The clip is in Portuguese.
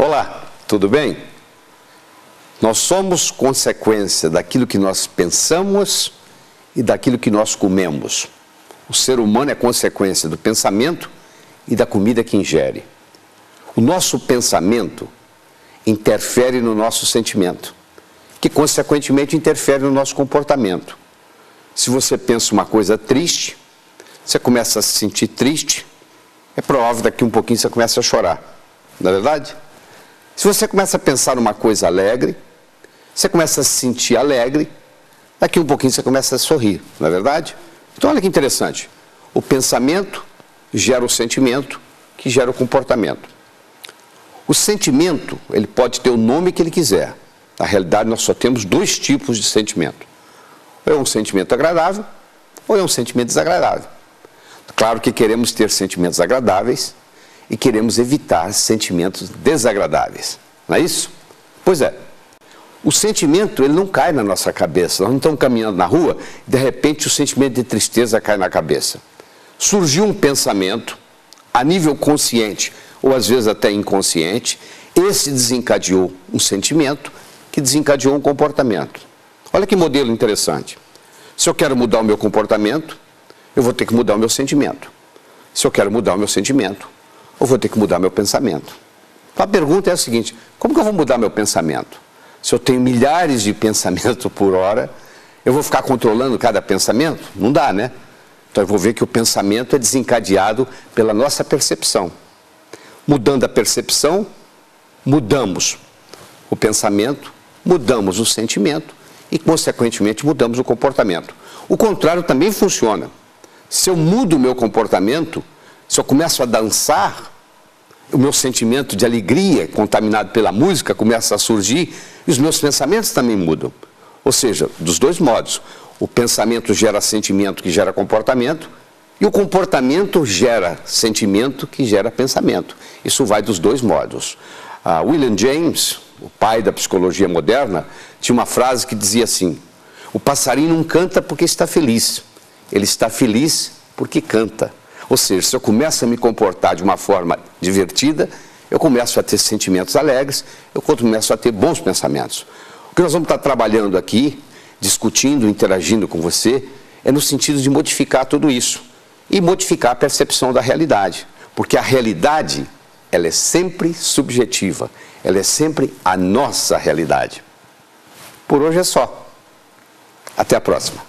Olá, tudo bem? Nós somos consequência daquilo que nós pensamos e daquilo que nós comemos. O ser humano é consequência do pensamento e da comida que ingere. O nosso pensamento interfere no nosso sentimento, que consequentemente interfere no nosso comportamento. Se você pensa uma coisa triste, você começa a se sentir triste, é provável daqui um pouquinho você começa a chorar. Não é verdade? Se você começa a pensar uma coisa alegre, você começa a se sentir alegre, daqui um pouquinho você começa a sorrir, não é verdade? Então olha que interessante. O pensamento gera o sentimento, que gera o comportamento. O sentimento, ele pode ter o nome que ele quiser. Na realidade, nós só temos dois tipos de sentimento. Ou é um sentimento agradável, ou é um sentimento desagradável. Claro que queremos ter sentimentos agradáveis e queremos evitar sentimentos desagradáveis. Não é isso? Pois é. O sentimento, ele não cai na nossa cabeça. Nós não estamos caminhando na rua e, de repente, o sentimento de tristeza cai na cabeça. Surgiu um pensamento a nível consciente, ou às vezes até inconsciente, esse desencadeou um sentimento que desencadeou um comportamento. Olha que modelo interessante. Se eu quero mudar o meu comportamento, eu vou ter que mudar o meu sentimento. Se eu quero mudar o meu sentimento, eu vou ter que mudar meu pensamento. A pergunta é a seguinte: como que eu vou mudar meu pensamento? Se eu tenho milhares de pensamentos por hora, eu vou ficar controlando cada pensamento? Não dá, né? Então eu vou ver que o pensamento é desencadeado pela nossa percepção. Mudando a percepção, mudamos o pensamento, mudamos o sentimento e, consequentemente, mudamos o comportamento. O contrário também funciona. Se eu mudo o meu comportamento, se eu começo a dançar, o meu sentimento de alegria, contaminado pela música, começa a surgir e os meus pensamentos também mudam. Ou seja, dos dois modos. O pensamento gera sentimento que gera comportamento e o comportamento gera sentimento que gera pensamento. Isso vai dos dois modos. Uh, William James, o pai da psicologia moderna, tinha uma frase que dizia assim: O passarinho não canta porque está feliz, ele está feliz porque canta. Ou seja, se eu começo a me comportar de uma forma divertida, eu começo a ter sentimentos alegres, eu começo a ter bons pensamentos. O que nós vamos estar trabalhando aqui, discutindo, interagindo com você, é no sentido de modificar tudo isso e modificar a percepção da realidade, porque a realidade ela é sempre subjetiva, ela é sempre a nossa realidade. Por hoje é só. Até a próxima.